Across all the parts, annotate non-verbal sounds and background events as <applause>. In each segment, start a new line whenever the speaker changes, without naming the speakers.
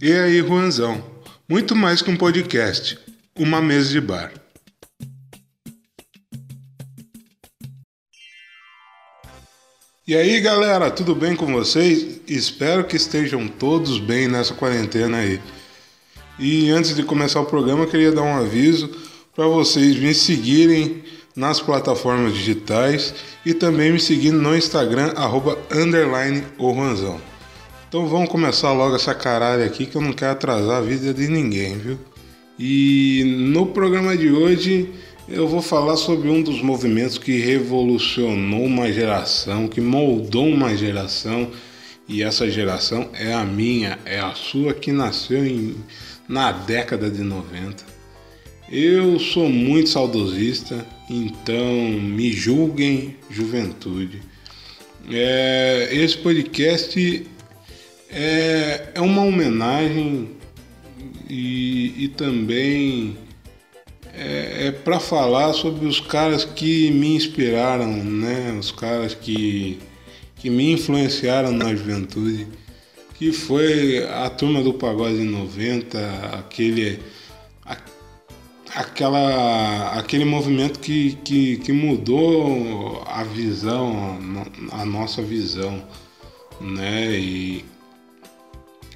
E aí, Juanzão? Muito mais que um podcast, uma mesa de bar. E aí, galera, tudo bem com vocês? Espero que estejam todos bem nessa quarentena aí. E antes de começar o programa, queria dar um aviso para vocês me seguirem nas plataformas digitais e também me seguindo no Instagram, arroba underline o Juanzão. Então vamos começar logo essa caralho aqui que eu não quero atrasar a vida de ninguém, viu? E no programa de hoje eu vou falar sobre um dos movimentos que revolucionou uma geração, que moldou uma geração, e essa geração é a minha, é a sua que nasceu em, na década de 90. Eu sou muito saudosista, então me julguem, juventude. É, esse podcast é, é uma homenagem e, e também é, é para falar sobre os caras que me inspiraram, né? Os caras que, que me influenciaram na juventude, que foi a turma do Pagode 90, aquele, aquela, aquele movimento que, que, que mudou a visão, a, a nossa visão, né? E,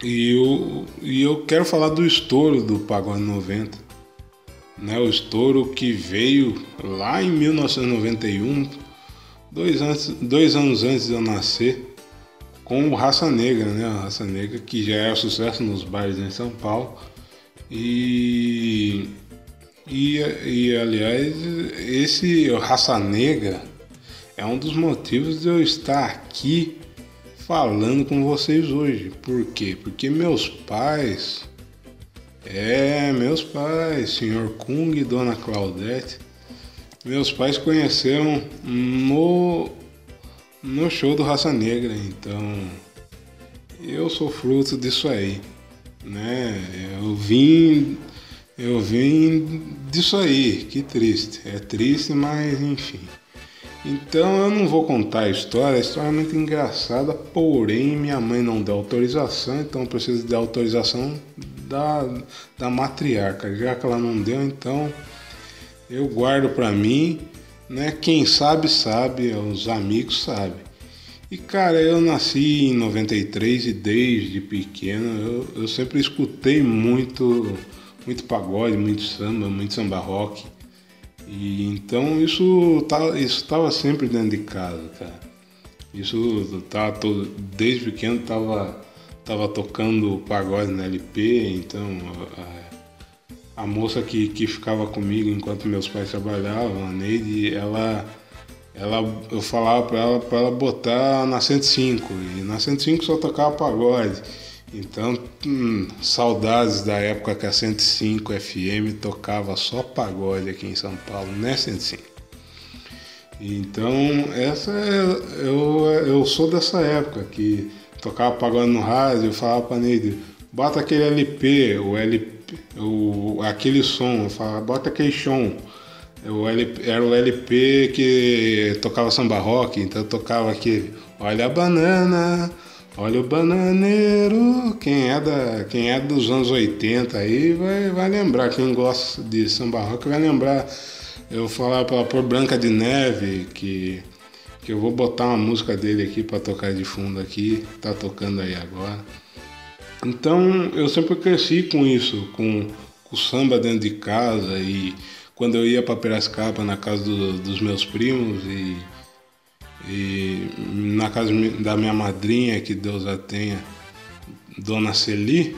e eu, e eu quero falar do estouro do Pagode 90. Né? O estouro que veio lá em 1991, dois, antes, dois anos antes de eu nascer, com o Raça Negra, né? A Raça Negra que já era sucesso nos bares em São Paulo. E, e, e aliás, esse Raça Negra é um dos motivos de eu estar aqui falando com vocês hoje. Por quê? Porque meus pais, é, meus pais, senhor Kung e dona Claudete, meus pais conheceram no, no show do Raça Negra, então eu sou fruto disso aí, né? Eu vim, eu vim disso aí, que triste, é triste, mas enfim. Então eu não vou contar a história, a história é muito engraçada, porém minha mãe não deu autorização, então eu preciso de autorização da, da matriarca. Já que ela não deu, então eu guardo para mim, né? Quem sabe, sabe, os amigos sabem. E cara, eu nasci em 93 e desde pequeno eu, eu sempre escutei muito, muito pagode, muito samba, muito samba rock. E então isso tá, estava sempre dentro de casa, cara. Isso tá todo, desde pequeno tava tava tocando pagode na LP, então a, a moça que, que ficava comigo enquanto meus pais trabalhavam, a Neide, ela ela eu falava para ela para ela botar na 105 e na 105 só tocava pagode. Então, hum, saudades da época que a 105 FM tocava só pagode aqui em São Paulo, né 105? Então, essa é, eu, eu sou dessa época que tocava pagode no rádio, eu falava pra Neide, bota aquele LP, o LP, o, aquele som, eu falava, bota aquele som. Era o LP que tocava samba rock, então tocava aqui, olha a banana, Olha o bananeiro, quem é, da, quem é dos anos 80 aí vai, vai lembrar, quem gosta de samba rock vai lembrar. Eu falar para por Branca de Neve que, que eu vou botar uma música dele aqui para tocar de fundo aqui, tá tocando aí agora. Então eu sempre cresci com isso, com, com samba dentro de casa e quando eu ia para Piracicaba na casa do, dos meus primos e e na casa da minha madrinha, que Deus a tenha, Dona Celi,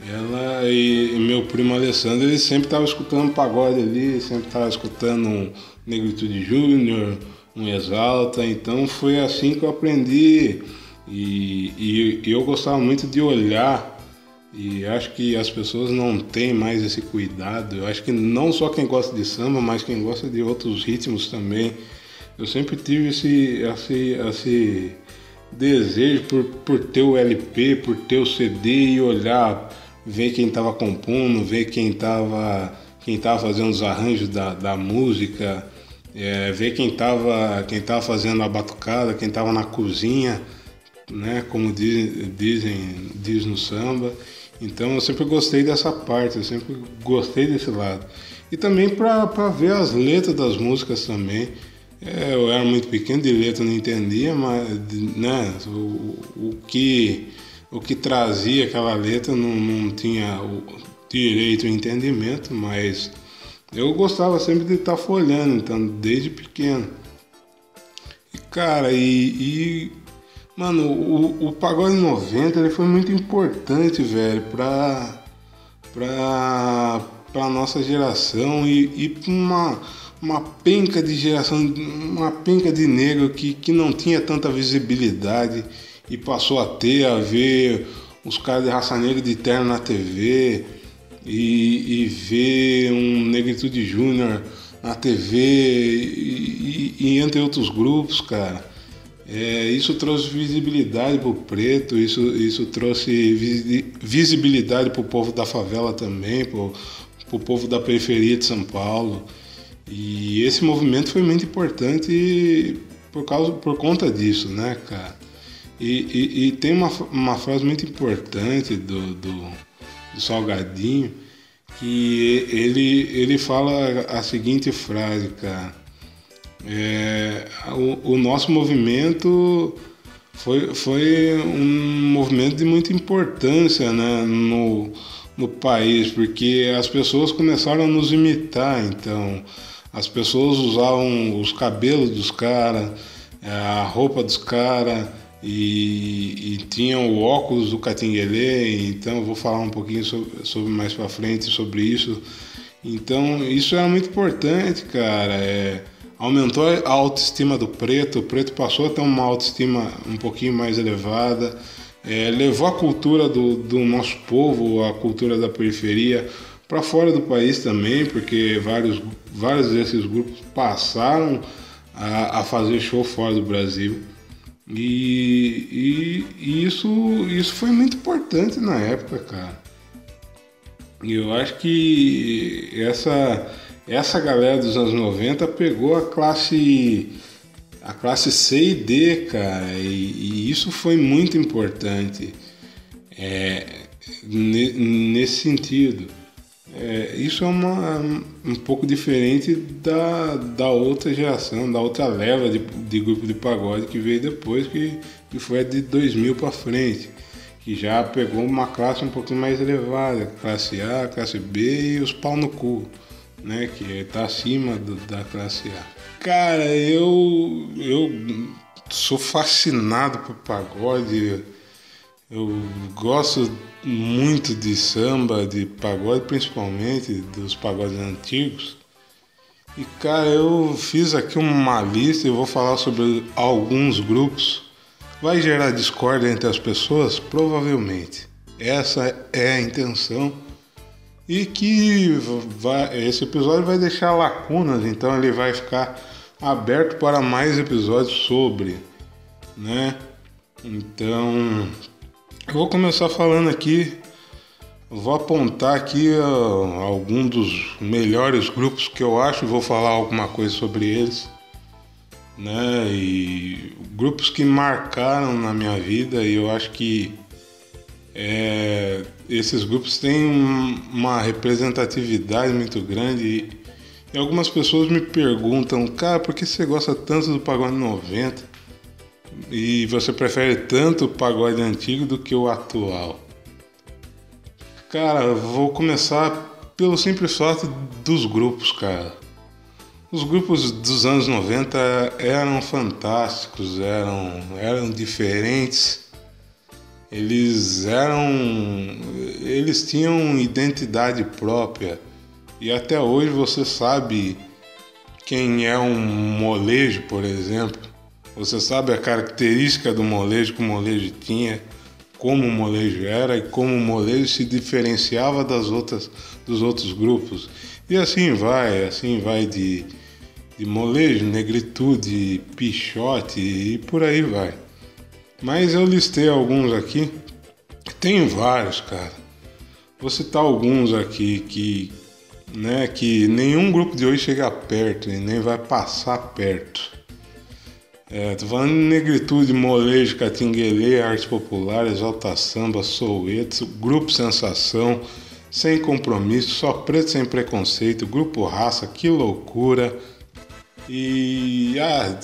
ela e, meu primo Alessandro, ele sempre estava escutando pagode ali, sempre estava escutando um Negritude Júnior, um Exalta, então foi assim que eu aprendi. E, e, e eu gostava muito de olhar. E acho que as pessoas não têm mais esse cuidado. Eu acho que não só quem gosta de samba, mas quem gosta de outros ritmos também eu sempre tive esse, esse, esse desejo por, por ter o LP, por ter o CD e olhar, ver quem estava compondo, ver quem estava quem tava fazendo os arranjos da, da música, é, ver quem estava quem tava fazendo a batucada, quem estava na cozinha, né, como diz, dizem diz no samba. Então eu sempre gostei dessa parte, eu sempre gostei desse lado. E também para ver as letras das músicas também. É, eu era muito pequeno letra, não entendia, mas né, o, o, que, o que trazia aquela letra não, não tinha o direito ao entendimento, mas eu gostava sempre de estar folhando, então, desde pequeno. E, cara, e, e mano, o, o Pagode 90 ele foi muito importante, velho, pra, pra, pra nossa geração e, e uma, uma penca de geração, uma penca de negro que, que não tinha tanta visibilidade e passou a ter, a ver os caras de raça negra de terno na TV e, e ver um Negritude Júnior na TV e, e, e, entre outros grupos, cara. É, isso trouxe visibilidade pro preto, isso, isso trouxe visibilidade pro povo da favela também, pro, pro povo da periferia de São Paulo. E esse movimento foi muito importante por, causa, por conta disso, né, cara? E, e, e tem uma, uma frase muito importante do, do do Salgadinho, que ele, ele fala a seguinte frase, cara. É, o, o, nosso movimento foi, foi um movimento de muita importância né, no, no país, porque as pessoas começaram a nos imitar, então as pessoas usavam os cabelos dos caras, a roupa dos caras, e, e tinham o óculos do Catinguelê, então vou falar um pouquinho sobre, sobre mais para frente sobre isso. Então isso é muito importante, cara. É, aumentou a autoestima do preto, o preto passou a ter uma autoestima um pouquinho mais elevada, é, levou a cultura do, do nosso povo, a cultura da periferia, para fora do país também, porque vários, vários desses grupos passaram a, a fazer show fora do Brasil. E, e, e, isso, isso foi muito importante na época, cara. E eu acho que essa, essa galera dos anos 90 pegou a classe a classe C e D, cara, e, e isso foi muito importante é, nesse sentido. É, isso é uma, um pouco diferente da, da outra geração, da outra leva de, de grupo de pagode que veio depois, que, que foi de 2000 para frente, que já pegou uma classe um pouquinho mais elevada, classe A, classe B e os pau no cu, né, que está acima do, da classe A. Cara, eu, eu sou fascinado por pagode eu gosto muito de samba, de pagode, principalmente dos pagodes antigos. E cara, eu fiz aqui uma lista e vou falar sobre alguns grupos. Vai gerar discórdia entre as pessoas? Provavelmente. Essa é a intenção. E que vai, esse episódio vai deixar lacunas, então ele vai ficar aberto para mais episódios sobre, né? Então, vou começar falando aqui, vou apontar aqui uh, algum dos melhores grupos que eu acho, vou falar alguma coisa sobre eles, né? E grupos que marcaram na minha vida e eu acho que é, esses grupos têm uma representatividade muito grande e, e algumas pessoas me perguntam, cara, por que você gosta tanto do Pagode 90? E você prefere tanto o pagode antigo do que o atual? Cara, vou começar pelo simples fato dos grupos, cara. Os grupos dos anos 90 eram fantásticos, eram, eram diferentes. Eles eram. Eles tinham identidade própria. E até hoje você sabe quem é um molejo, por exemplo. Você sabe a característica do molejo que o molejo tinha, como o molejo era e como o molejo se diferenciava das outras, dos outros grupos. E assim vai, assim vai de, de molejo, negritude, pichote e por aí vai. Mas eu listei alguns aqui, tem vários, cara. Vou citar alguns aqui que, né, que nenhum grupo de hoje chega perto e nem vai passar perto. É, tô falando de negritude, molejo, catinguelê, arte popular, exalta samba, soueto, grupo sensação, sem compromisso, só preto sem preconceito, grupo raça, que loucura. E ah,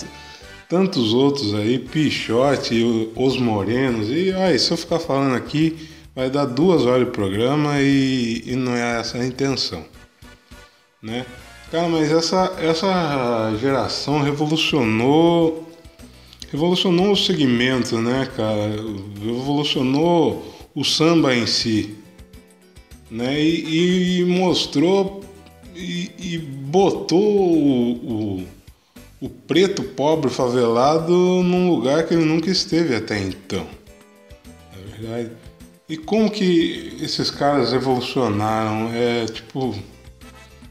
tantos outros aí, Pichote, Os Morenos, e ah, se eu ficar falando aqui, vai dar duas horas de programa e, e não é essa a intenção, né? Cara, mas essa, essa geração revolucionou revolucionou o segmento, né, cara? Revolucionou o samba em si, né? E, e mostrou e, e botou o, o, o, preto pobre favelado num lugar que ele nunca esteve até então. É verdade. E como que esses caras evolucionaram? É tipo,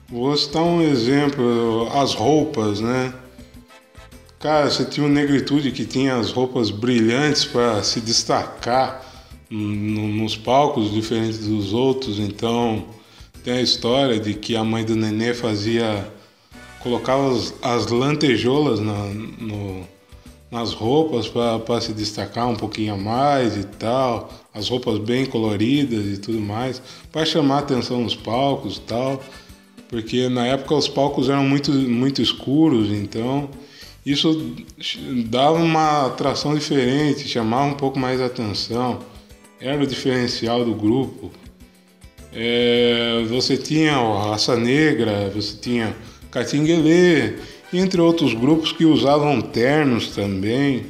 vou citar um exemplo, as roupas, né? Cara, você tinha uma negritude que tinha as roupas brilhantes para se destacar nos palcos diferentes dos outros. Então, tem a história de que a mãe do nenê fazia. colocava as, as lantejoulas na, no, nas roupas para se destacar um pouquinho a mais e tal. As roupas bem coloridas e tudo mais, para chamar atenção nos palcos e tal. Porque na época os palcos eram muito, muito escuros, então isso dava uma atração diferente, chamava um pouco mais atenção, era o diferencial do grupo. É, você tinha a Raça Negra, você tinha Catinguelê, entre outros grupos que usavam ternos também.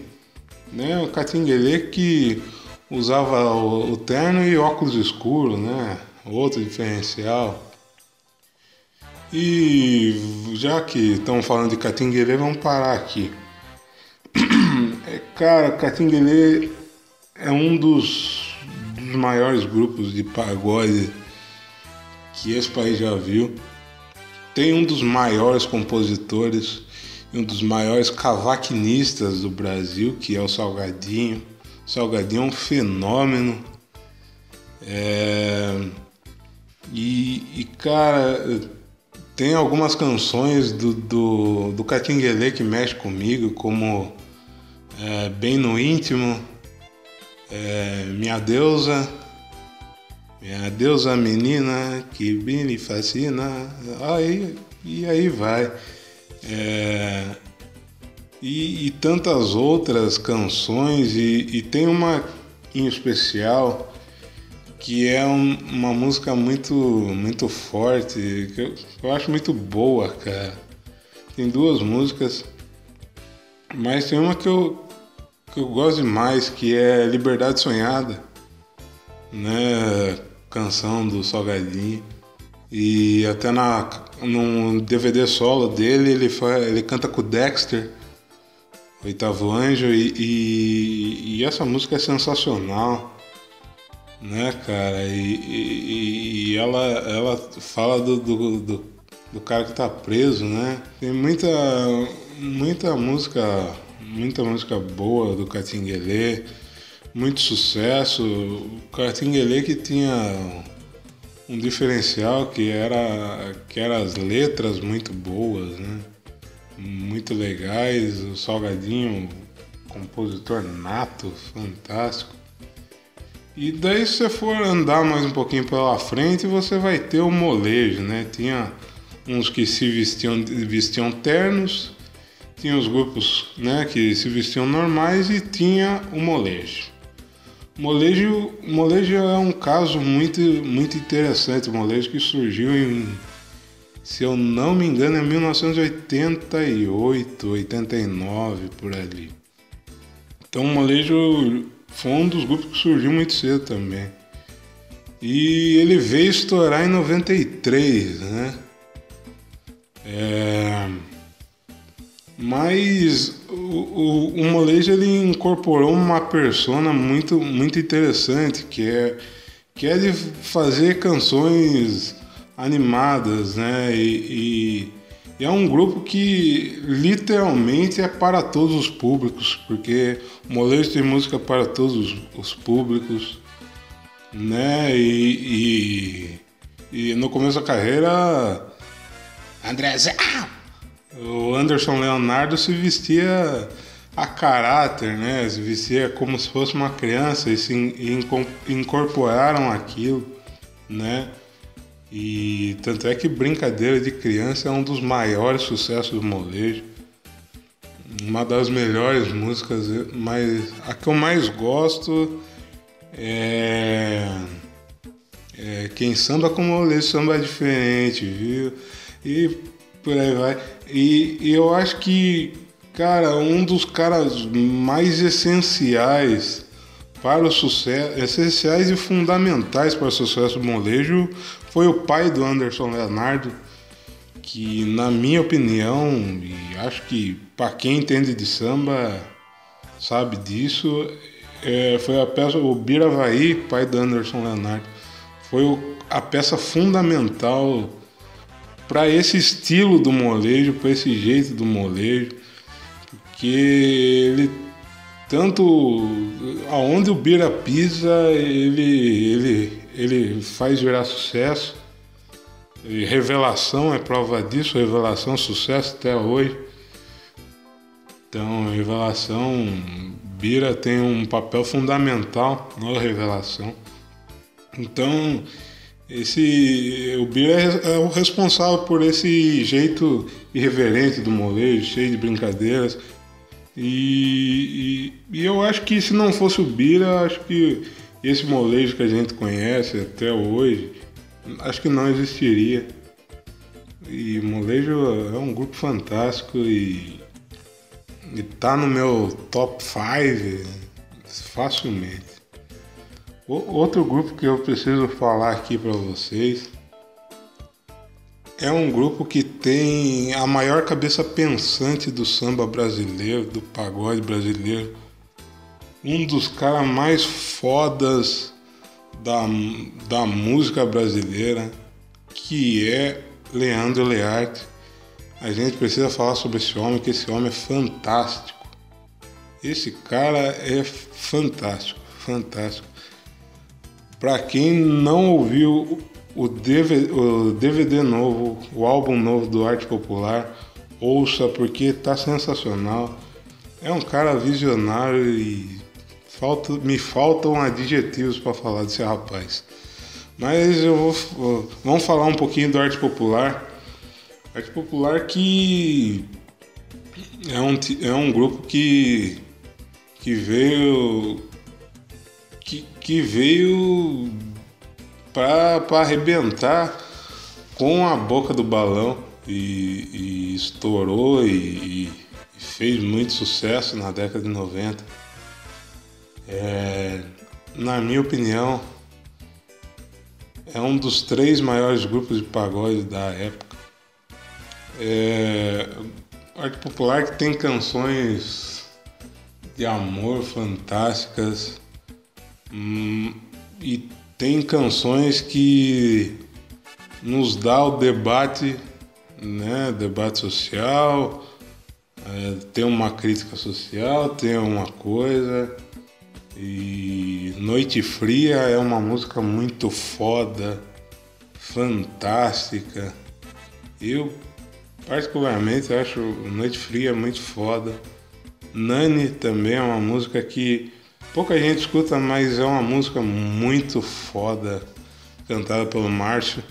Né? O Catinguelê que usava o, o terno e óculos escuros, né? outro diferencial. E já que estamos falando de Catinguelê, vamos parar aqui. <clears throat> É, cara, Catinguelê é um dos, dos maiores grupos de pagode que esse país já viu. Tem um dos maiores compositores e um dos maiores cavaquinistas do Brasil, que é o Salgadinho. O Salgadinho é um fenômeno. É... E, e, cara, tem algumas canções do, do, do Catinguelê que mexe comigo, como é, Bem no Íntimo, é, Minha Deusa, Minha Deusa Menina, que me fascina, aí, e aí vai. É, e, e, tantas outras canções, e, e tem uma em especial que é um, uma música muito, muito forte, que eu, eu, acho muito boa, cara. Tem duas músicas, mas tem uma que eu, que eu gosto demais, que é Liberdade Sonhada, né? Canção do Salgadinho. E até na, no DVD solo dele, ele, faz, ele canta com o Dexter, Oitavo Anjo, e, e, e essa música é sensacional né, cara? E, e, e, ela, ela fala do, do, do, do, cara que tá preso, né? Tem muita, muita música, muita música boa do Catinguelê, muito sucesso. O Catinguelê que tinha um diferencial que era que era as letras muito boas, né? Muito legais, o Salgadinho, compositor nato, fantástico. E daí se você for andar mais um pouquinho pela frente, você vai ter o molejo, né? Tinha uns que se vestiam, vestiam ternos, tinha os grupos né, que se vestiam normais e tinha o molejo. Molejo, molejo é um caso muito, muito interessante, o molejo que surgiu em, se eu não me engano, em 1988, 89, por ali. Então o molejo foi um dos grupos que surgiu muito cedo também. E ele veio estourar em 93, né? É... Mas o, o, o Molejo ele incorporou uma persona muito, muito interessante, que é, que é de fazer canções animadas, né? E, e e é um grupo que literalmente é para todos os públicos, porque Molejo tem música para todos os públicos, né? E, e, e no começo da carreira, André Zé, o Anderson Leonardo se vestia a caráter, né? Se vestia como se fosse uma criança e se incorporaram aquilo, né? E tanto é que Brincadeira de Criança é um dos maiores sucessos do molejo. Uma das melhores músicas, mas a que eu mais gosto é, é Quem Samba com Molejo Samba é Diferente, viu? E por aí vai. E, e eu acho que Cara, um dos caras mais essenciais para o sucesso, essenciais e fundamentais para o sucesso do molejo foi o pai do Anderson Leonardo, que na minha opinião, e acho que para quem entende de samba sabe disso, é, foi a peça, o Biravaí, pai do Anderson Leonardo, foi o, a peça fundamental para esse estilo do molejo, para esse jeito do molejo que ele tanto aonde o Bira pisa, ele, ele, ele faz virar sucesso. E revelação é prova disso, revelação, sucesso até hoje. Então, revelação, Bira tem um papel fundamental na revelação. Então, esse o Bira é, é o responsável por esse jeito irreverente do molejo, cheio de brincadeiras, e, e, e, eu acho que se não fosse o Bira, acho que esse molejo que a gente conhece até hoje, acho que não existiria. E molejo é um grupo fantástico e, e tá no meu top 5 facilmente. O, outro grupo que eu preciso falar aqui para vocês é um grupo que tem a maior cabeça pensante do samba brasileiro, do pagode brasileiro. Um dos caras mais fodas da, da música brasileira, que é Leandro Learte. A gente precisa falar sobre esse homem, que esse homem é fantástico. Esse cara é fantástico, fantástico. Para quem não ouviu o DVD, o DVD novo, o álbum novo do Arte Popular, ouça porque tá sensacional. É um cara visionário e falta, me faltam adjetivos para falar desse rapaz. Mas eu vou, vamos falar um pouquinho do Arte Popular. Arte Popular que é um, é um grupo que, que veio que, que veio para arrebentar com a boca do balão e, e estourou e, e, fez muito sucesso na década de 90. É, na minha opinião, é um dos três maiores grupos de pagode da época. É, arte popular que tem canções de amor fantásticas hum, e tem canções que nos dá o debate, né, debate social, é, tem uma crítica social, tem uma coisa. E Noite Fria é uma música muito foda, fantástica. Eu particularmente acho Noite Fria muito foda. Nani também é uma música que Pouca gente escuta, mas é uma música muito foda, cantada pelo Márcio.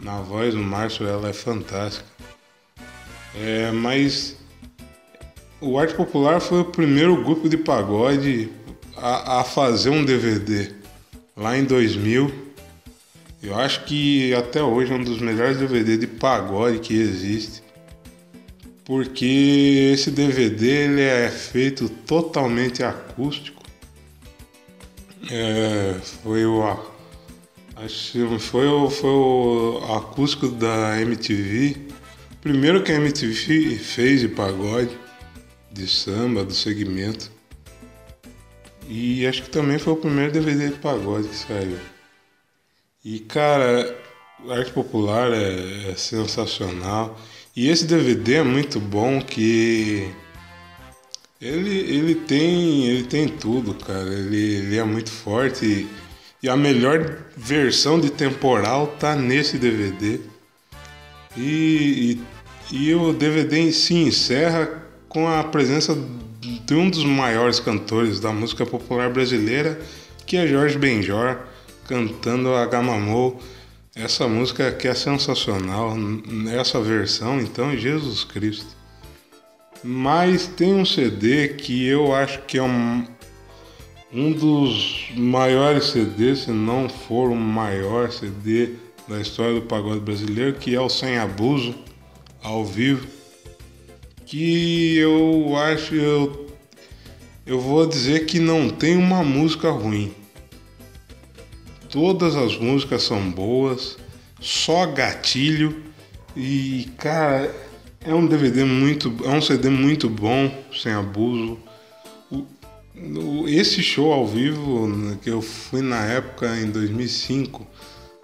Na voz do Márcio ela é fantástica. É, mas o Arte Popular foi o primeiro grupo de pagode a, a fazer um DVD lá em 2000. Eu acho que até hoje é um dos melhores DVD de pagode que existe porque esse DVD ele é feito totalmente acústico é, foi o. Acho foi o, foi o acústico da MTV. Primeiro que a MTV fez de pagode, de samba, do segmento. E acho que também foi o primeiro DVD de pagode que saiu. E cara, arte popular é, é sensacional. E esse DVD é muito bom que ele, ele, tem, ele tem tudo, cara. Ele, ele é muito forte. E, e, a melhor versão de temporal tá nesse DVD. E, e, e o DVD se encerra com a presença de um dos maiores cantores da música popular brasileira, que é Jorge Benjor, cantando a Gamamou. Essa música que é sensacional, essa versão, então, Jesus Cristo. Mas tem um CD que eu acho que é um, um dos maiores CDs, se não for o maior CD da história do pagode brasileiro, que é o Sem Abuso, ao vivo, que eu acho, eu, eu vou dizer que não tem uma música ruim. Todas as músicas são boas, só gatilho e cara, é um DVD muito, é um CD muito bom, sem abuso. O, esse show ao vivo né, que eu fui na época em 2005,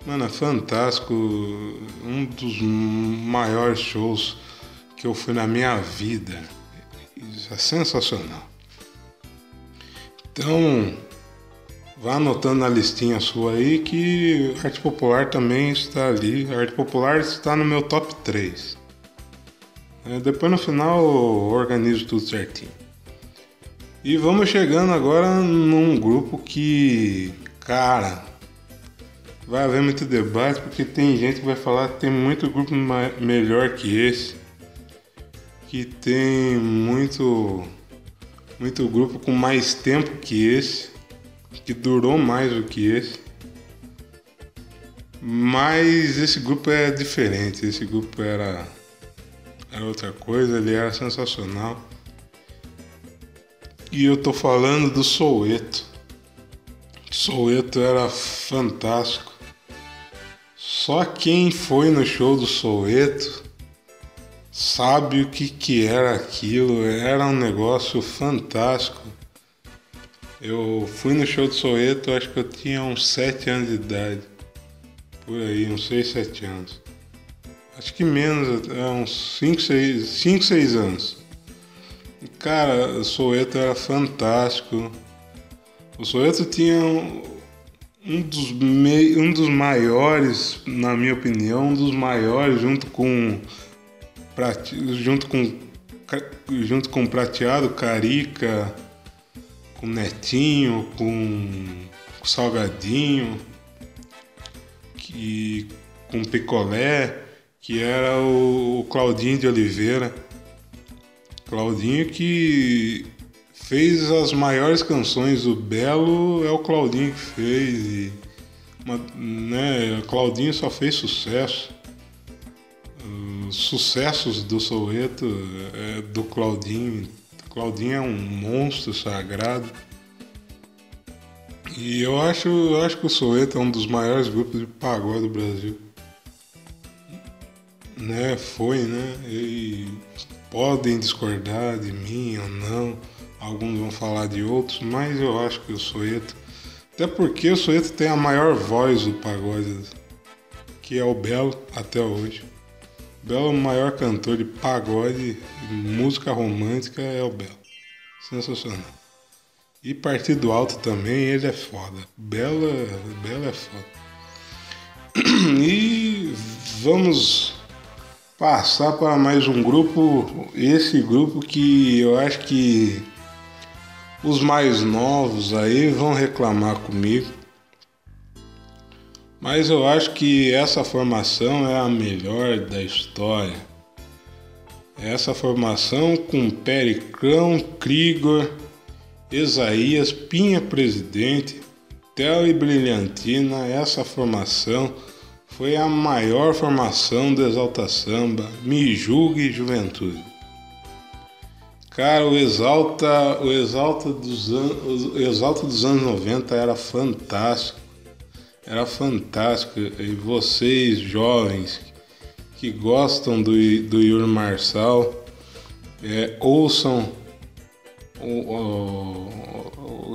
mano, é fantástico, um dos maiores shows que eu fui na minha vida. É sensacional. Então, vá anotando na listinha sua aí que arte popular também está ali. A arte popular está no meu top 3. É, depois no final organizo tudo certinho. E vamos chegando agora num grupo que, cara, vai haver muito debate porque tem gente que vai falar que tem muito grupo melhor que esse, que tem muito muito grupo com mais tempo que esse, que durou mais do que esse. Mas esse grupo é diferente, esse grupo era era outra coisa, ele era sensacional. E eu tô falando do Soueto. Soueto era fantástico. Só quem foi no show do Soueto sabe o que, que era aquilo. Era um negócio fantástico. Eu fui no show do Soueto, acho que eu tinha uns 7 anos de idade. Por aí, uns 6, 7 anos acho que menos, é uns 5, 6, 5, 6 anos. E, cara, o Soeto era fantástico. O Soeto tinha um, um, dos mei, um dos maiores, na minha opinião, um dos maiores junto com junto com junto com Prateado, Carica, com Netinho, com, com Salgadinho, que com Picolé que era o Claudinho de Oliveira. Claudinho que fez as maiores canções do Belo, é o Claudinho que fez. E, uma, né, Claudinho só fez sucesso. Os sucessos do Soueto é do Claudinho. Claudinho é um monstro sagrado. E eu acho, eu acho que o Soueto é um dos maiores grupos de pagode do Brasil né, foi, né? E podem discordar de mim ou não, alguns vão falar de outros, mas eu acho que o Soeto, até porque o Soeto tem a maior voz do pagode, que é o Belo até hoje. Belo é maior cantor de pagode, de música romântica é o Belo. Sensacional. E Partido Alto também, ele é foda. Belo, Belo é foda. <clears throat> E vamos passar para mais um grupo, esse grupo que eu acho que os mais novos aí vão reclamar comigo. Mas eu acho que essa formação é a melhor da história. Essa formação com Pericão, Krigor, Isaías, Pinha Presidente, Theo e Brilhantina, essa formação foi a maior formação do Exalta Samba, Me Julgue Juventude. Cara, o Exalta, o Exalta dos, anos, o Exalta dos anos 90 era fantástico. Era fantástico. E vocês, jovens, que gostam do, do Yuri Marçal, é, ouçam o,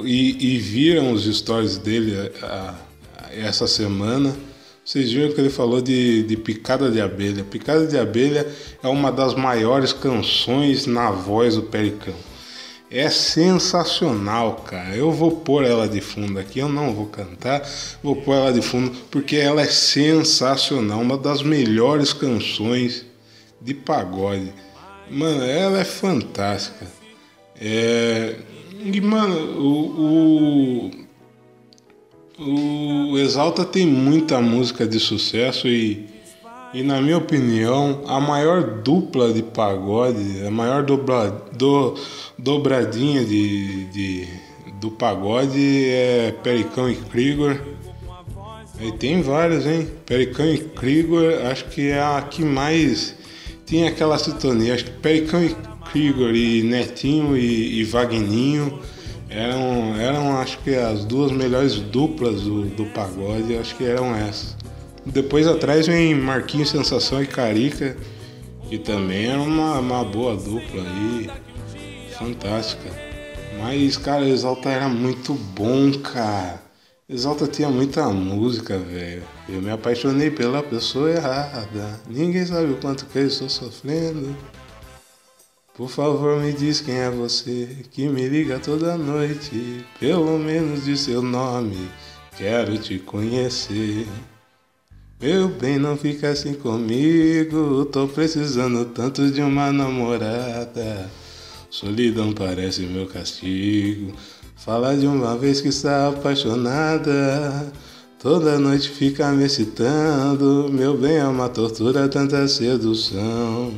o, e, e, viram os stories dele a, a, essa semana vocês viram que ele falou de, de Picada de Abelha. Picada de Abelha é uma das maiores canções na voz do Pericão. É sensacional, cara. Eu vou pôr ela de fundo aqui, eu não vou cantar, vou pôr ela de fundo porque ela é sensacional, uma das melhores canções de pagode. Mano, ela é fantástica. É, e, mano, o, o, o Exalta tem muita música de sucesso e, e, na minha opinião, a maior dupla de pagode, a maior dobra, do, dobradinha de, de, do pagode é Pericão e Krieger. E tem várias, hein? Pericão e Krieger, acho que é a que mais tinha aquela sintonia. Acho que Pericão e Krieger e Netinho e, e eram, eram, acho que as duas melhores duplas do, do pagode, acho que eram essas. Depois atrás vem Marquinhos Sensação e Carica, que também era uma, uma boa dupla aí, fantástica. Mas, cara, Exalta era muito bom, cara. Exalta tinha muita música, velho. Eu me apaixonei pela pessoa errada. Ninguém sabe o quanto que eu estou sofrendo. Por favor, me diz quem é você que me liga toda noite. Pelo menos de seu nome, quero te conhecer. Meu bem, não fica assim comigo. Tô precisando tanto de uma namorada. Solidão parece meu castigo. Fala de uma vez que está apaixonada. Toda noite fica me excitando. Meu bem, é uma tortura, tanta sedução.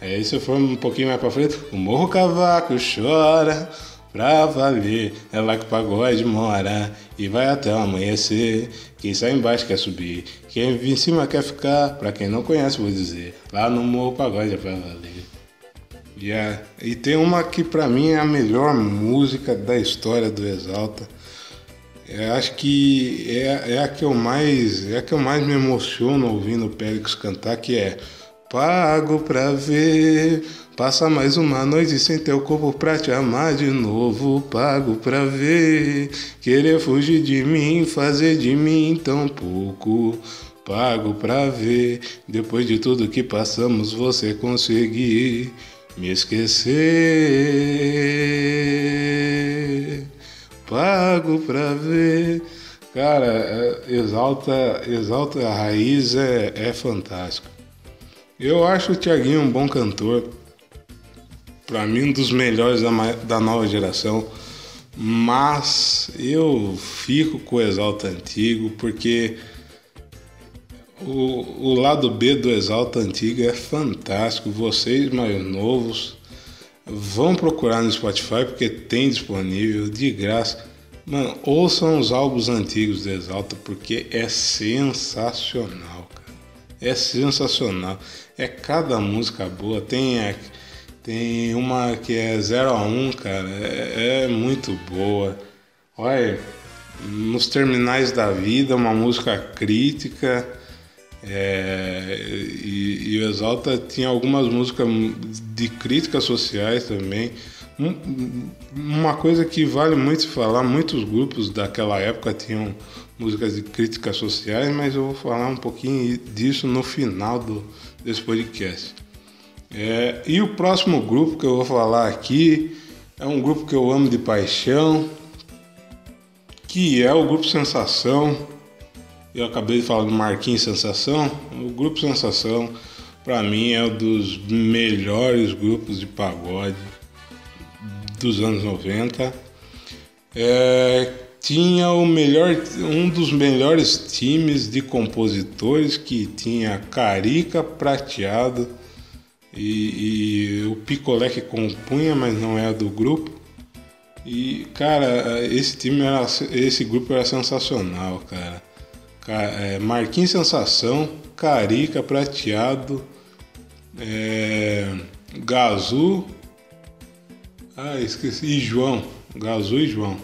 Aí se eu for um pouquinho mais pra frente, o morro cavaco chora pra valer. É lá que o pagode mora e vai até o amanhecer. Quem sai embaixo quer subir, quem em cima quer ficar. Pra quem não conhece, vou dizer: lá no morro pagode é pra valer. Yeah. E tem uma que para mim é a melhor música da história do Exalta. Eu acho que é, é, a que eu mais é a que eu mais me emociono ouvindo o Périx cantar, que é Pago pra ver, passa mais uma noite sem teu corpo pra te amar de novo. Pago pra ver, querer fugir de mim, fazer de mim tão pouco. Pago pra ver, depois de tudo que passamos, você conseguir me esquecer. Pago pra ver. Cara, é, exalta, exalta a raiz é, é fantástico. Eu acho o Tiaguinho um bom cantor. Para mim, um dos melhores da, da nova geração. Mas eu fico com o Exalta Antigo porque o, o lado B do Exalta Antiga é fantástico. Vocês mais novos vão procurar no Spotify porque tem disponível de graça. Mano, ouçam os álbuns antigos do Exalta porque é sensacional, cara. É sensacional. É cada música boa. Tem, é, tem uma que é 0 a 1, um, cara. É, é muito boa. Olha, nos terminais da vida, uma música crítica é, e, e, o Exalta tinha algumas músicas de críticas sociais também. uma coisa que vale muito falar, muitos grupos daquela época tinham músicas de críticas sociais, mas eu vou falar um pouquinho disso no final do, desse podcast. É, e o próximo grupo que eu vou falar aqui é um grupo que eu amo de paixão, que é o grupo Sensação eu acabei de falar do Marquinhos Sensação. O grupo Sensação, para mim, é um dos melhores grupos de pagode dos anos 90. É, tinha o melhor, um dos melhores times de compositores que tinha Carica Prateado e, e o Picolé que compunha, mas não é do grupo. E cara, esse time era, esse grupo era sensacional, cara é, Marquinhos Sensação, Carica, Prateado, é, Gazu, ah, esqueci, e João, Gazu e João.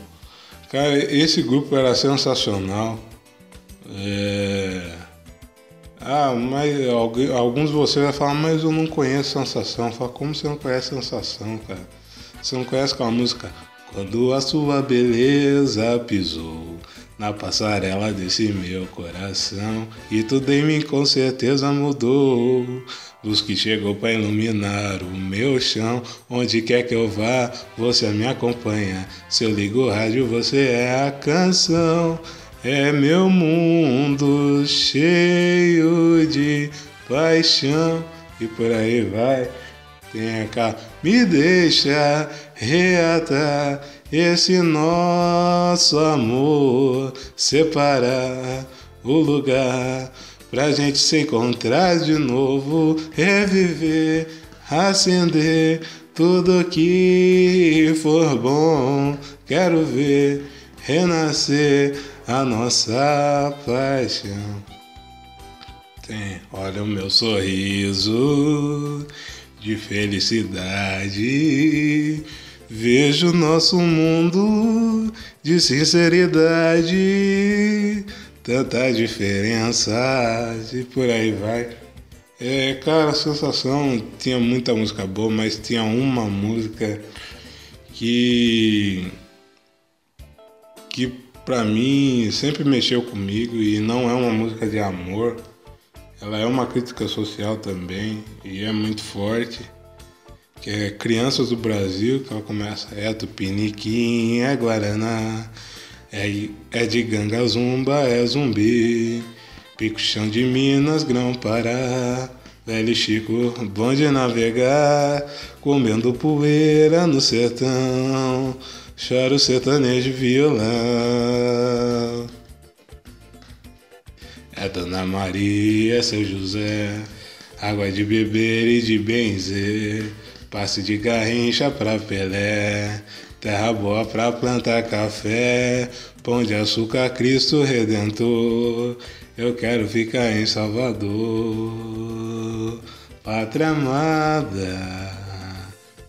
Cara, esse grupo era sensacional. É... Ah, mas alguns de vocês vão falar, mas eu não conheço Sensação. Fala, como você não conhece Sensação, cara? Você não conhece aquela música? Quando a sua beleza pisou na passarela desse meu coração. E tudo em mim com certeza mudou. Luz que chegou para iluminar o meu chão. Onde quer que eu vá, você me acompanha. Se eu ligo o rádio, você é a canção. É meu mundo cheio de paixão. E por aí vai. Tem aquela. Me deixa reatar esse nosso amor, separar o lugar pra gente se encontrar de novo, reviver, acender tudo que for bom. Quero ver renascer a nossa paixão. Tem, olha o meu sorriso de felicidade. Vejo nosso mundo de sinceridade, tanta diferença e por aí vai. É, cara, a sensação tinha muita música boa, mas tinha uma música que que para mim sempre mexeu comigo e não é uma música de amor. Ela é uma crítica social também e é muito forte que é Crianças do Brasil, que ela começa, é Tupiniquim, é Guaraná, é, é de Ganga Zumba, é Zumbi, Pico Chão de Minas, Grão Pará, Velho Chico, bom de navegar, comendo poeira no sertão, choro sertanejo violão. É Dona Maria, seu José, água de beber e de benzer. Passe de Garrincha pra Pelé, terra boa pra plantar café, pão de açúcar Cristo Redentor, eu quero ficar em Salvador, pátria amada,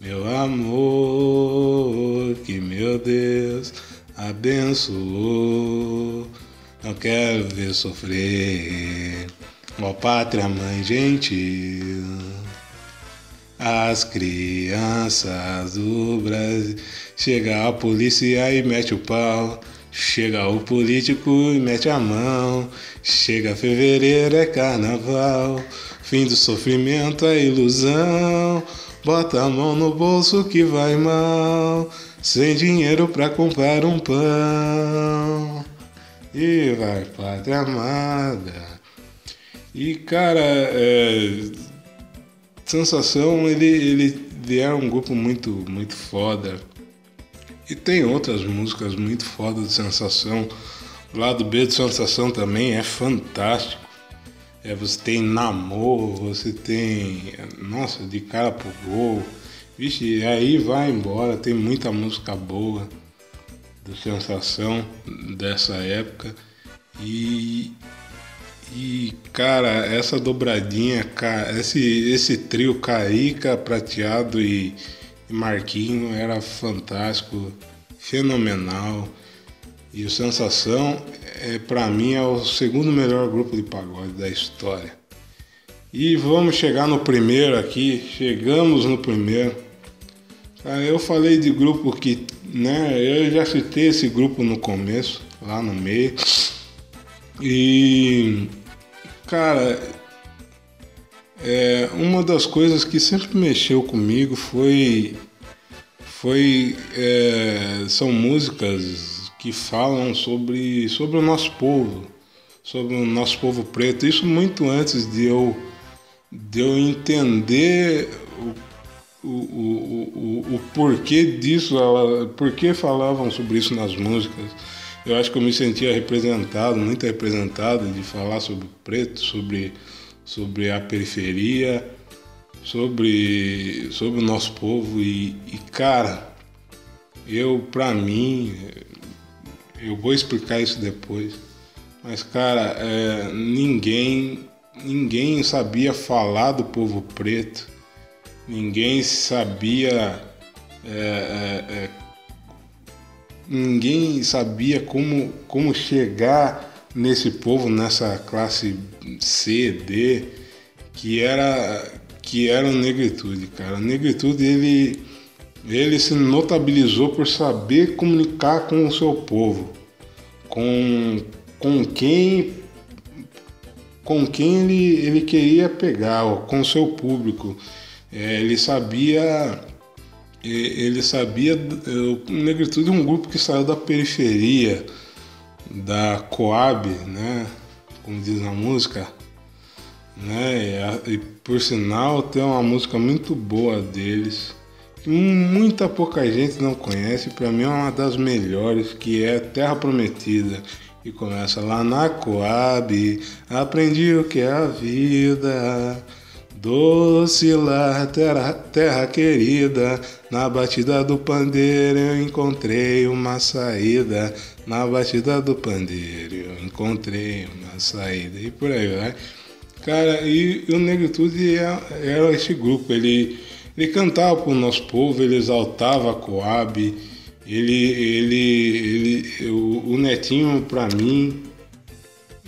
meu amor, que meu Deus abençoou, não quero ver sofrer, ó pátria mãe gentil. As crianças do Brasil. Chega a polícia e mete o pau. Chega o político e mete a mão. Chega fevereiro é carnaval. Fim do sofrimento é ilusão. Bota a mão no bolso que vai mal. Sem dinheiro pra comprar um pão. E vai, pátria amada. E cara, é Sensação, ele, ele, ele era um grupo muito, muito foda. E tem outras músicas muito fodas de Sensação. O lado B de Sensação também é fantástico. É, você tem Namor, você tem. Nossa, de cara pro gol. Vixe, aí vai embora. Tem muita música boa do Sensação dessa época. E, e, cara, essa dobradinha, esse, esse trio Carica, Prateado e Marquinho era fantástico, fenomenal. E o Sensação, é, para mim, é o segundo melhor grupo de pagode da história. E vamos chegar no primeiro aqui, chegamos no primeiro. Eu falei de grupo que, né, eu já citei esse grupo no começo, lá no meio. E, cara, é, uma das coisas que sempre mexeu comigo foi, foi é, são músicas que falam sobre, sobre o nosso povo, sobre o nosso povo preto. Isso muito antes de eu, de eu entender o, o, o, o, o porquê disso, por que falavam sobre isso nas músicas eu acho que eu me sentia representado, muito representado de falar sobre preto, sobre, sobre a periferia, sobre, sobre o nosso povo e, e cara, eu para mim, eu vou explicar isso depois, mas cara, é, ninguém ninguém sabia falar do povo preto, ninguém sabia é, é, é ninguém sabia como, como chegar nesse povo, nessa classe C, D, que era que era negritude, cara. A negritude ele ele se notabilizou por saber comunicar com o seu povo, com, com quem com quem ele, ele queria pegar, com o seu público. É, ele sabia ele sabia. O Negritude é um grupo que saiu da periferia, da Coab, né? Como diz na música. né? E, por sinal tem uma música muito boa deles muita pouca gente não conhece. Para mim é uma das melhores, que é Terra Prometida. E começa lá na Coab, aprendi o que é a vida. Doce lá, terra, terra querida, na batida do pandeiro eu encontrei uma saída. Na batida do pandeiro eu encontrei uma saída. E por aí vai. Cara, e, o Negritude era, é, era esse grupo, ele, ele cantava pro nosso povo, ele exaltava a Coab, ele, ele, ele, o, o Netinho para mim,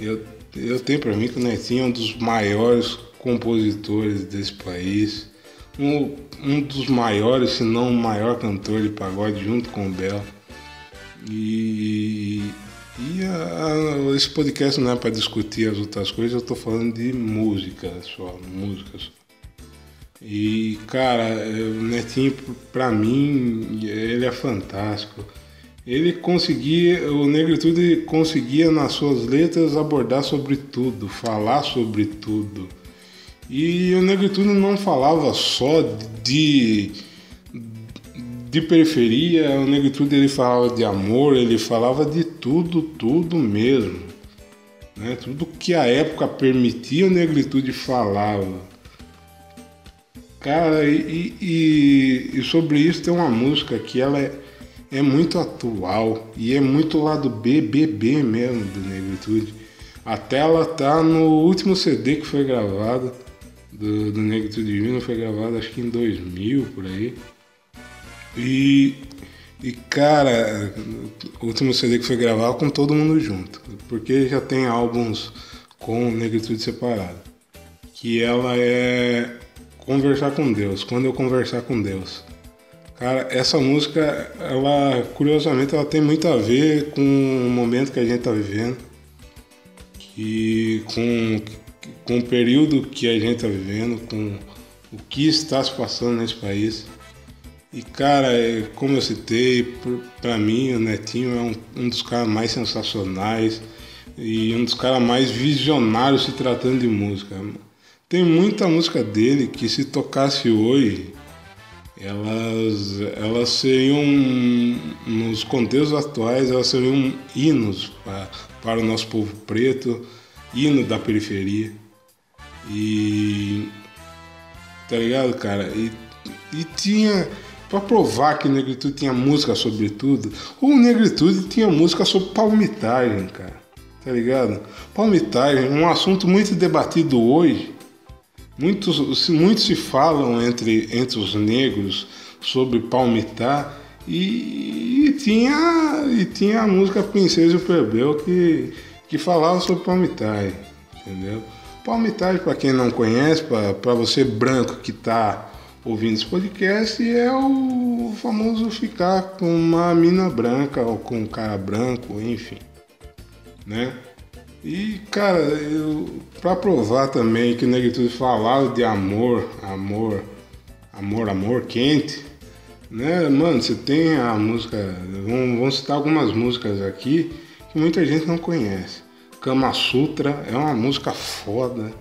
eu, eu tenho para mim que o Netinho é um dos maiores compositores desse país, um, um dos maiores, se não o maior cantor de pagode, junto com o Bel. E, e a, a, esse podcast não é para discutir as outras coisas, eu estou falando de música só, músicas. E cara, o Netinho, para mim, ele é fantástico. Ele conseguia, o Negritude conseguia nas suas letras abordar sobre tudo, falar sobre tudo. E o Negritude não falava só de, de periferia, o Negritude ele falava de amor, ele falava de tudo, tudo mesmo. Né? Tudo que a época permitia o Negritude falava. Cara, e, e, e, sobre isso tem uma música que ela é, é muito atual e é muito lá do BBB mesmo do Negritude. Até ela tá no último CD que foi gravado do, do Negritude Divino foi gravado acho que em 2000 por aí. E, e cara, o último CD que foi gravado com todo mundo junto, porque já tem álbuns com Negritude separado. Que ela é Conversar com Deus, quando eu conversar com Deus. Cara, essa música, ela curiosamente ela tem muito a ver com o momento que a gente tá vivendo. Que com com o período que a gente está vivendo, com o que está se passando nesse país. E cara, é, como eu citei, para mim o Netinho é um, um dos caras mais sensacionais e um dos caras mais visionários se tratando de música. Tem muita música dele que se tocasse hoje, elas, elas seriam, nos contextos atuais, elas seriam hinos para, para o nosso povo preto, hino da periferia. E. Tá ligado, cara? E, e tinha. Pra provar que Negritude tinha música sobre tudo, o Negritude tinha música sobre palmitagem, cara. Tá ligado? Palmitagem, um assunto muito debatido hoje. Muitos, muitos se falam entre, entre os negros sobre palmitar e, e, tinha, e tinha a música Princesa e o Plebeu que, que falava sobre palmitagem, entendeu? Palmitagem, para quem não conhece, para você branco que está ouvindo esse podcast, é o famoso ficar com uma mina branca ou com um cara branco, enfim, né? E, cara, para provar também que o Negritude falava de amor, amor, amor, amor quente, né? Mano, você tem a música, vamos, vamos citar algumas músicas aqui que muita gente não conhece. Kama Sutra é uma música foda.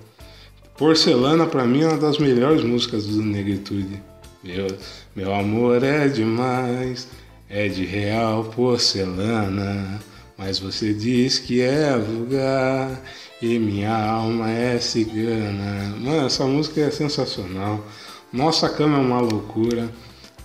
Porcelana para mim é uma das melhores músicas do Negritude. Meu, meu amor é demais, é de real porcelana, mas você diz que é vulgar e minha alma é cigana. Mano, essa música é sensacional. Nossa cama é uma loucura.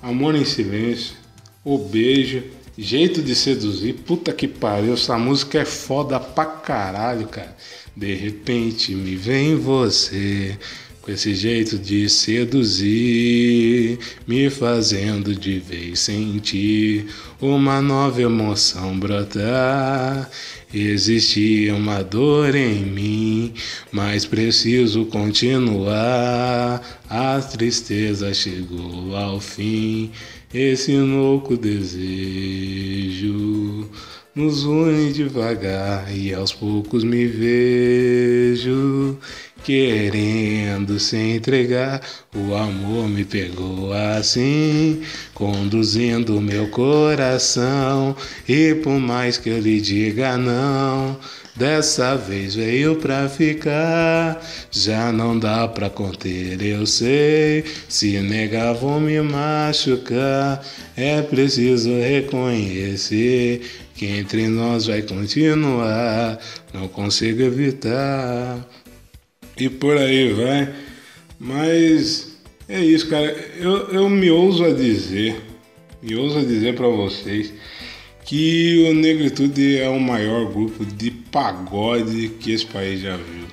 Amor em silêncio, o beijo Jeito de seduzir, puta que pariu, essa música é foda pra caralho, cara. De repente me vem você com esse jeito de seduzir, me fazendo de vez sentir uma nova emoção brotar. Existia uma dor em mim, mas preciso continuar. A tristeza chegou ao fim esse louco desejo nos une devagar e aos poucos me vejo querendo se entregar. O amor me pegou assim, conduzindo meu coração. E por mais que eu lhe diga não, Dessa vez veio pra ficar, já não dá pra conter, eu sei. Se negar, vou me machucar. É preciso reconhecer que entre nós vai continuar, não consigo evitar. E por aí vai. Mas é isso, cara. Eu, eu me ouso a dizer, me ouso a dizer para vocês que o Negritude é o maior grupo de pagode que esse país já viu.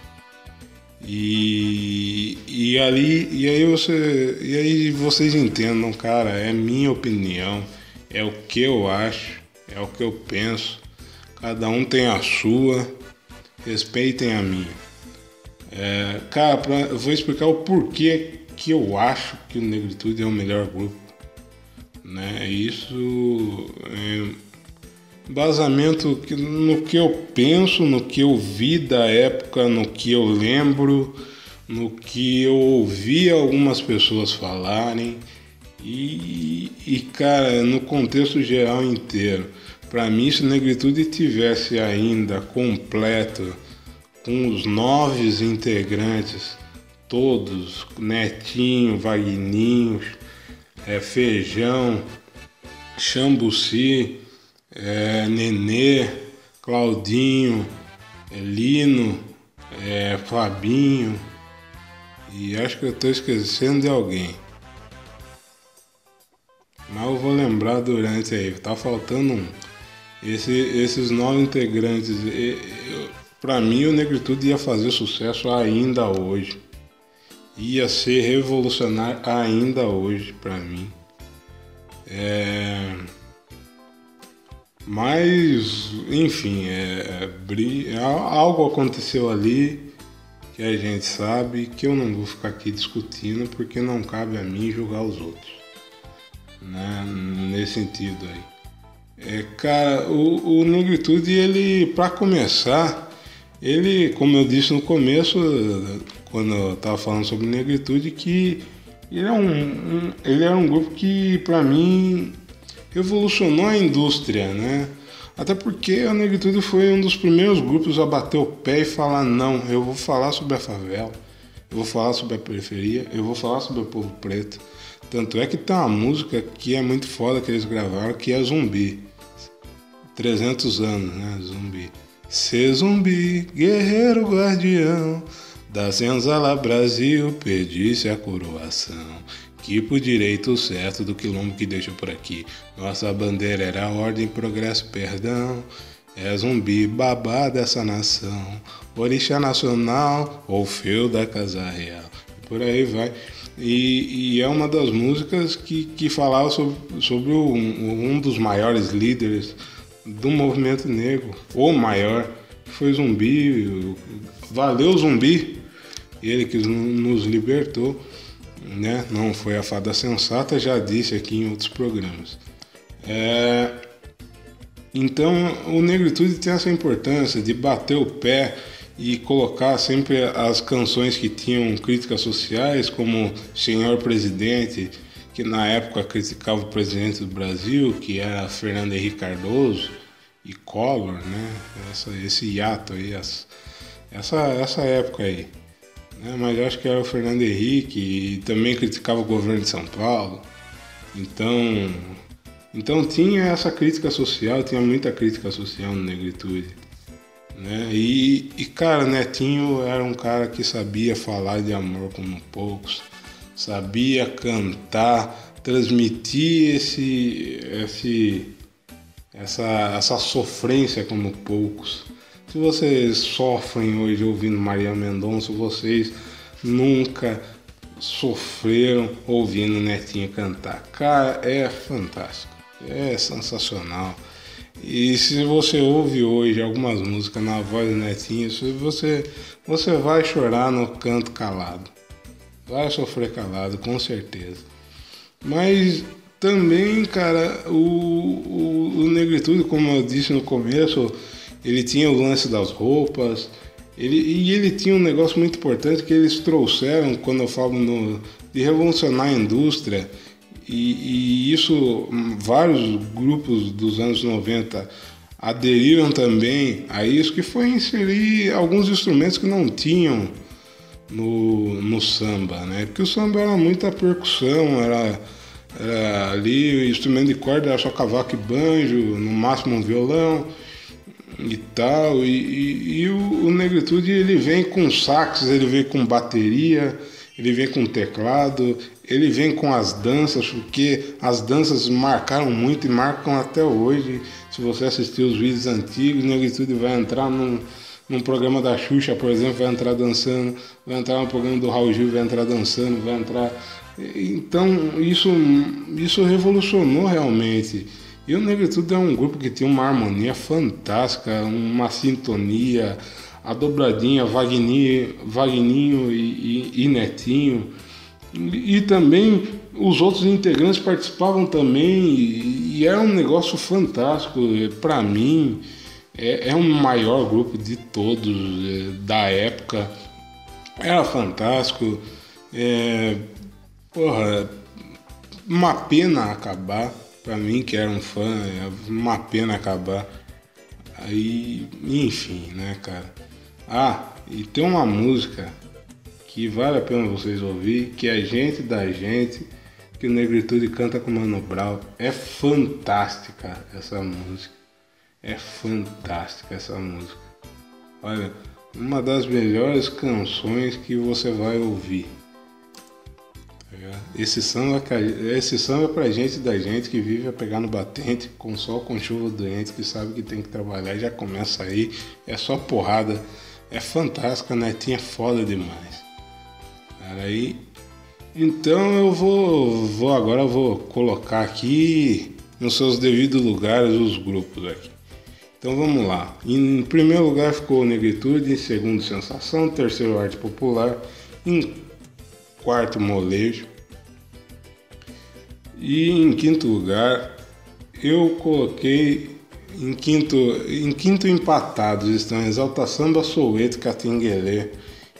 E, e ali e aí você e aí vocês entendam, cara, é minha opinião, é o que eu acho, é o que eu penso. Cada um tem a sua, respeitem a minha. É, cara, pra, eu vou explicar o porquê que eu acho que o Negritude é o melhor grupo. Né? Isso é basamento no que eu penso, no que eu vi da época, no que eu lembro, no que eu ouvi algumas pessoas falarem e, e cara, no contexto geral inteiro. Para mim, se Negritude tivesse ainda completo, com os nove integrantes, todos, Netinho, Vagninho, é, Feijão, Chambuci, é, Nenê, Claudinho, é, Lino, é, Fabinho e acho que eu estou esquecendo de alguém. Mas eu vou lembrar durante aí, tá faltando um. Esse, esses nove integrantes, para mim o Negritude ia fazer sucesso ainda hoje. Ia ser revolucionário ainda hoje para mim. É... Mas, enfim, é, é, algo aconteceu ali que a gente sabe que eu não vou ficar aqui discutindo porque não cabe a mim julgar os outros. Né? Nesse sentido aí. É, cara, o, o Negritude, ele, para começar, ele, como eu disse no começo, quando eu estava falando sobre Negritude, que ele é um, um ele é um grupo que, para mim, revolucionou a indústria, né? Até porque a negritude foi um dos primeiros grupos a bater o pé e falar: não, eu vou falar sobre a favela, eu vou falar sobre a periferia, eu vou falar sobre o povo preto. Tanto é que tem uma música que é muito foda que eles gravaram, que é Zumbi. 300 anos, né? Zumbi. Ser zumbi, guerreiro guardião da senzala Brasil, pedisse a coroação que por direito certo do quilombo que deixou por aqui. Nossa bandeira era ordem, progresso, perdão. É zumbi babá dessa nação, orixá nacional ou feu da casa real. Por aí vai. E, e, é uma das músicas que, que falava sobre, sobre um, um dos maiores líderes do movimento negro, ou maior, foi Zumbi. Valeu, Zumbi! Ele que nos libertou né? não foi a fada sensata, já disse aqui em outros programas. É... Então, o Negritude tem essa importância de bater o pé e colocar sempre as canções que tinham críticas sociais, como Senhor Presidente, que na época criticava o presidente do Brasil, que era Fernando Henrique Cardoso, e Collor, né? Essa, esse hiato aí, essa, essa época aí né? mas eu acho que era o Fernando Henrique e também criticava o governo de São Paulo. Então, então tinha essa crítica social, tinha muita crítica social no Negritude. Né? E, e, cara, Netinho era um cara que sabia falar de amor como poucos, sabia cantar, transmitir esse, esse, essa, essa sofrência como poucos. Se vocês sofrem hoje ouvindo Maria Mendonça, vocês nunca sofreram ouvindo Netinho cantar. Cara, é fantástico, é sensacional. E se você ouve hoje algumas músicas na voz do Netinho, você, você vai chorar no canto calado. Vai sofrer calado, com certeza. Mas também, cara, o, o, o Negritude, como eu disse no começo, ele tinha o lance das roupas, ele, e ele tinha um negócio muito importante que eles trouxeram, quando eu falo no, de revolucionar a indústria, e, e isso, vários grupos dos anos 90 aderiram também a isso, que foi inserir alguns instrumentos que não tinham no, no samba, né? Porque o samba era muita percussão, era, era ali o instrumento de corda era só cavaco e banjo, no máximo um violão e tal. E, e, e o, o, Negritude ele vem com sax, ele vem com bateria, ele vem com teclado, ele vem com as danças, porque as danças marcaram muito e marcam até hoje. Se você assistir os vídeos antigos, Negritude vai entrar num num programa da Xuxa, por exemplo, vai entrar dançando, vai entrar no programa do Raul Gil, vai entrar dançando, vai entrar. Então, isso, isso revolucionou realmente. E o Negritude é um grupo que tem uma harmonia fantástica, uma sintonia, a dobradinha Vagninho, Vagninho e, e, e Netinho. E, e, também os outros integrantes participavam também e, e era um negócio fantástico para mim é, é o maior grupo de todos é, da época. Era fantástico. É, porra, uma pena acabar. Pra mim que era um fã, é uma pena acabar. Aí, enfim, né, cara. Ah, e tem uma música que vale a pena vocês ouvir, que é Gente da Gente, que o Negritude canta com Mano Brown. É fantástica essa música. É fantástica essa música. Olha, uma das melhores canções que você vai ouvir. Tá esse samba, esse samba é pra gente da gente que vive a pegar no batente, com sol, com chuva doente, que sabe que tem que trabalhar já começa aí. É só porrada. É fantástica, a netinha é foda demais. Cara, aí. Então eu vou, vou agora eu vou colocar aqui nos seus devidos lugares os grupos aqui. Então vamos lá. Em primeiro lugar ficou Negritude, em segundo Sensação, terceiro Arte Popular, em quarto Molejo. E em quinto lugar eu coloquei em quinto, em quinto empatados estão Exalta Samba, Soueto e Catinguelê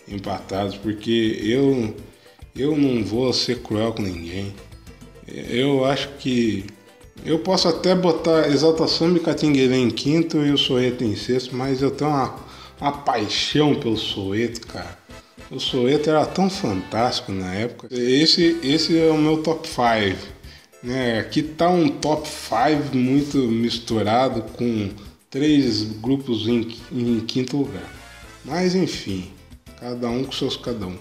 empatados, porque eu eu não vou ser cruel com ninguém. Eu acho que eu posso até botar Exaltação de Catinguele em quinto e o Soeto em sexto, mas eu tenho uma, uma paixão pelo Soeto, cara. O Soeto era tão fantástico na época. Esse, esse é o meu top 5. Né? Aqui tá um top 5 muito misturado com três grupos em, em quinto lugar. Mas enfim, cada um com seus cada um.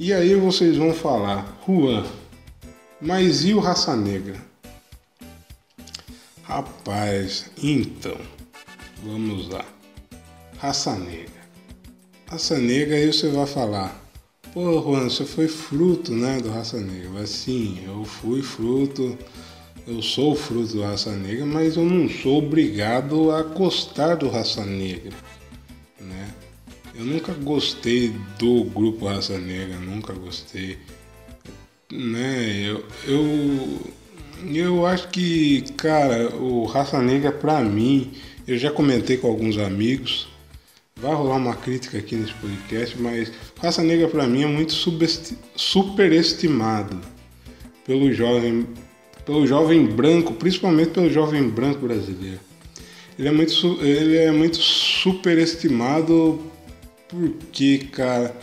E aí vocês vão falar, Juan, mas e o Raça Negra? Rapaz, então, vamos lá. Raça negra. Raça negra aí você vai falar, pô Juan, você foi fruto, né, do Raça Negra. Mas sim, eu fui fruto, eu sou fruto do Raça Negra, mas eu não sou obrigado a gostar do Raça Negra, né? Eu nunca gostei do grupo Raça Negra, nunca gostei, né? Eu, eu eu acho que, cara, o Raça Negra pra mim, eu já comentei com alguns amigos, vai rolar uma crítica aqui nesse podcast, mas Raça Negra pra mim é muito superestimado pelo jovem, pelo jovem branco, principalmente pelo jovem branco brasileiro. Ele é muito, ele é muito superestimado porque, cara,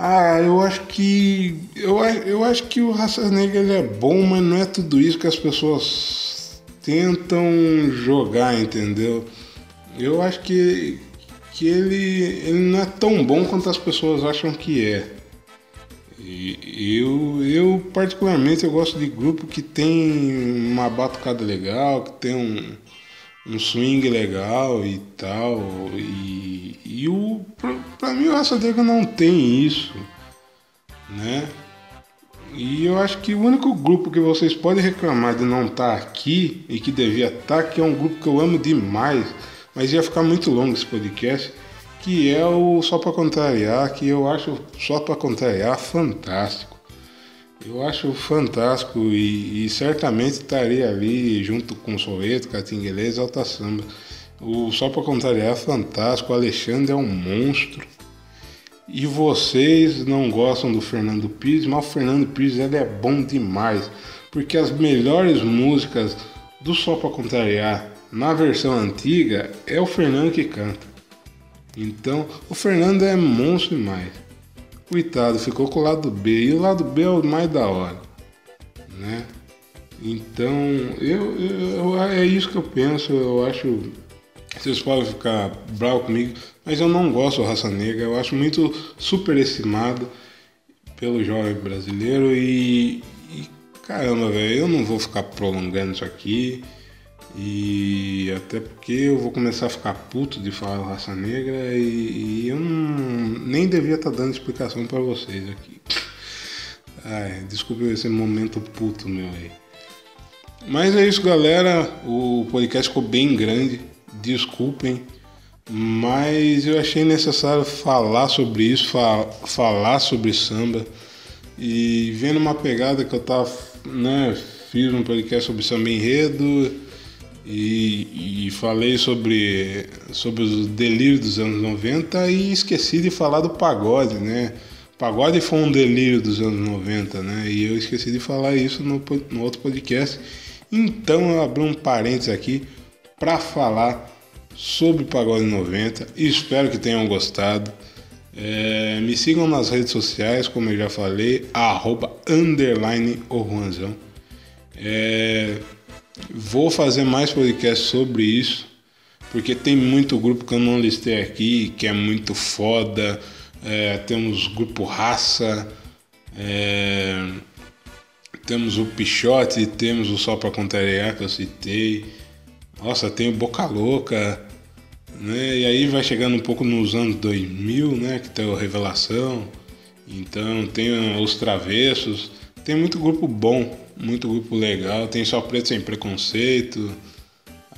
ah, eu acho que. Eu, eu acho que o Raça Negra é bom, mas não é tudo isso que as pessoas tentam jogar, entendeu? Eu acho que, que ele, ele não é tão bom quanto as pessoas acham que é. E eu, eu, particularmente, eu gosto de grupo que tem uma batucada legal, que tem um, um swing legal e tal. E, e o, pra, pra mim o Raça Negra não tem isso, né? E eu acho que o único grupo que vocês podem reclamar de não estar tá aqui e que devia estar, tá, que é um grupo que eu amo demais, mas ia ficar muito longo esse podcast, que é o Só para Contrariar, que eu acho Só para Contrariar fantástico. Eu acho fantástico e, e, certamente estaria ali junto com Soweto, e Alta Samba. O Só para Contrariar fantástico, o Alexandre é um monstro. E vocês não gostam do Fernando Pires, mas o Fernando Pires ele é bom demais. Porque as melhores músicas do Só para Contrariar na versão antiga é o Fernando que canta. Então, o Fernando é monstro demais. Coitado, ficou com o lado B. E o lado B é o mais da hora. Né? Então, eu, eu, é isso que eu penso. Eu acho. Vocês podem ficar bravos comigo, mas eu não gosto do Raça Negra. Eu acho muito superestimado pelo jovem brasileiro. E, e caramba, velho, eu não vou ficar prolongando isso aqui. E até porque eu vou começar a ficar puto de falar raça negra e, e eu não, nem devia estar tá dando explicação para vocês aqui. Ai, desculpe esse momento puto meu aí. Mas é isso, galera. O podcast ficou bem grande. Desculpem. Mas eu achei necessário falar sobre isso, fa falar sobre samba. E vendo uma pegada que eu tava, né, fiz um podcast sobre samba enredo e, e, falei sobre, sobre os delírios dos anos 90 e esqueci de falar do pagode, né? Pagode foi um delírio dos anos 90, né? E eu esqueci de falar isso no, no outro podcast. Então eu abri um parênteses aqui para falar sobre Pagode 90 e espero que tenham gostado. É, me sigam nas redes sociais, como eu já falei, arroba underline o Juanzão. É, Vou fazer mais podcasts sobre isso, porque tem muito grupo que eu não listei aqui, que é muito foda. É, temos grupo Raça, é, temos o Pichote, temos o Sol para Contrariar que eu citei. Nossa, tem o Boca Louca, né? E aí vai chegando um pouco nos anos 2000, né? Que tem o Revelação. Então tem os Travessos. Tem muito grupo bom muito grupo legal. Tem Só Preto Sem Preconceito.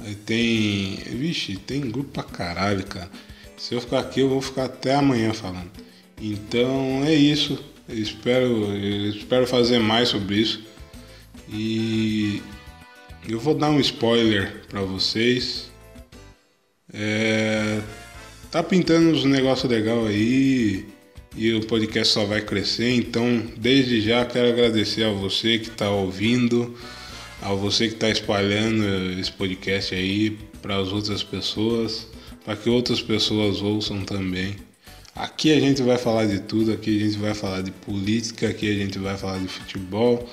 Aí tem. Vixe, tem grupo pra caralho, cara. Se eu ficar aqui, eu vou ficar até amanhã falando. Então é isso. Eu espero, eu espero fazer mais sobre isso. E eu vou dar um spoiler para vocês. É, tá pintando uns negócios legais aí e o podcast só vai crescer. Então, desde já quero agradecer a você que está ouvindo, a você que está espalhando esse podcast aí para as outras pessoas, para que outras pessoas ouçam também. Aqui a gente vai falar de tudo, aqui a gente vai falar de política, aqui a gente vai falar de futebol,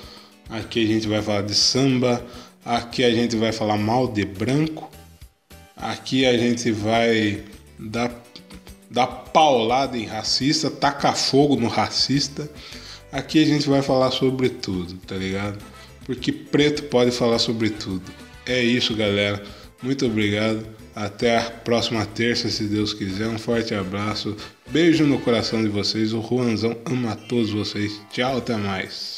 aqui a gente vai falar de samba, aqui a gente vai falar mal de branco, aqui a gente vai dar dá paulada em racista, taca fogo no racista. Aqui a gente vai falar sobre tudo, tá ligado? Porque preto pode falar sobre tudo. É isso, galera. Muito obrigado. Até a próxima terça, se Deus quiser. Um forte abraço. Beijo no coração de vocês. O Juanzão ama todos vocês. Tchau, até mais.